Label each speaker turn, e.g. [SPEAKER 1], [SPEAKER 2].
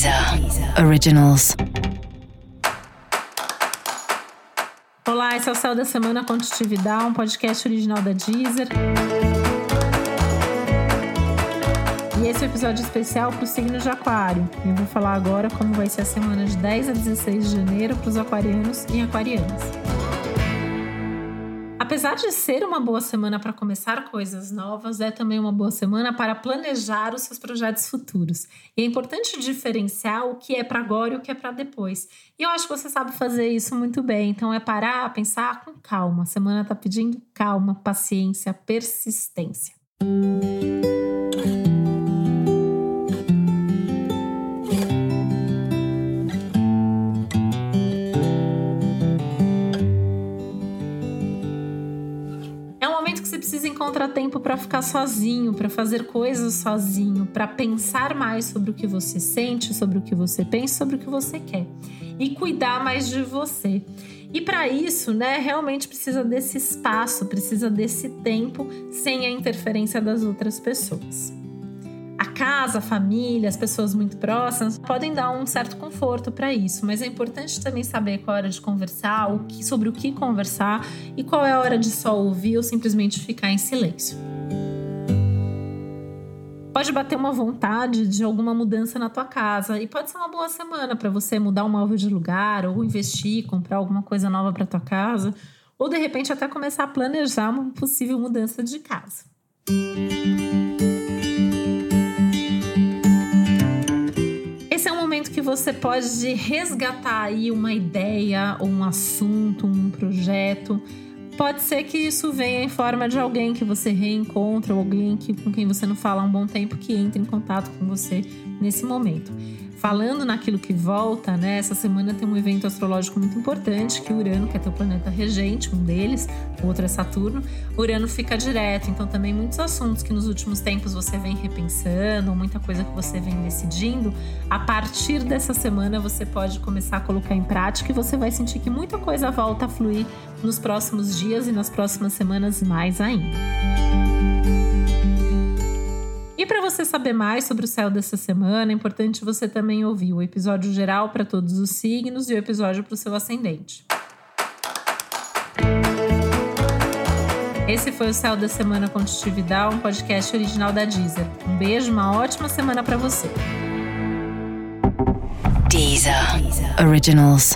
[SPEAKER 1] Deezer Originals.
[SPEAKER 2] Olá, esse é o Céu da Semana com Titividade, um podcast original da Deezer. E esse é o episódio especial para o signo de Aquário. Eu vou falar agora como vai ser a semana de 10 a 16 de janeiro para os aquarianos e aquarianas. Apesar de ser uma boa semana para começar coisas novas, é também uma boa semana para planejar os seus projetos futuros. E é importante diferenciar o que é para agora e o que é para depois. E eu acho que você sabe fazer isso muito bem. Então é parar, pensar com calma. A semana está pedindo calma, paciência, persistência. Precisa encontrar tempo para ficar sozinho, para fazer coisas sozinho, para pensar mais sobre o que você sente, sobre o que você pensa, sobre o que você quer e cuidar mais de você. E para isso, né, realmente precisa desse espaço, precisa desse tempo sem a interferência das outras pessoas casa, família, as pessoas muito próximas podem dar um certo conforto para isso, mas é importante também saber qual é a hora de conversar, o que, sobre o que conversar e qual é a hora de só ouvir ou simplesmente ficar em silêncio. Pode bater uma vontade de alguma mudança na tua casa e pode ser uma boa semana para você mudar um móvel de lugar ou investir, comprar alguma coisa nova para tua casa ou de repente até começar a planejar uma possível mudança de casa. Você pode resgatar aí uma ideia, um assunto, um projeto. Pode ser que isso venha em forma de alguém que você reencontra, ou alguém que, com quem você não fala há um bom tempo que entre em contato com você nesse momento. Falando naquilo que volta, né? Essa semana tem um evento astrológico muito importante, que Urano, que é teu planeta regente, um deles, o outro é Saturno. Urano fica direto, então também muitos assuntos que nos últimos tempos você vem repensando, muita coisa que você vem decidindo, a partir dessa semana você pode começar a colocar em prática e você vai sentir que muita coisa volta a fluir nos próximos dias e nas próximas semanas mais ainda. E para você saber mais sobre o céu dessa semana, é importante você também ouvir o episódio geral para todos os signos e o episódio para o seu ascendente. Esse foi o Céu da Semana com Titividade, um podcast original da Deezer. Um beijo, uma ótima semana para você.
[SPEAKER 1] Deezer. Originals.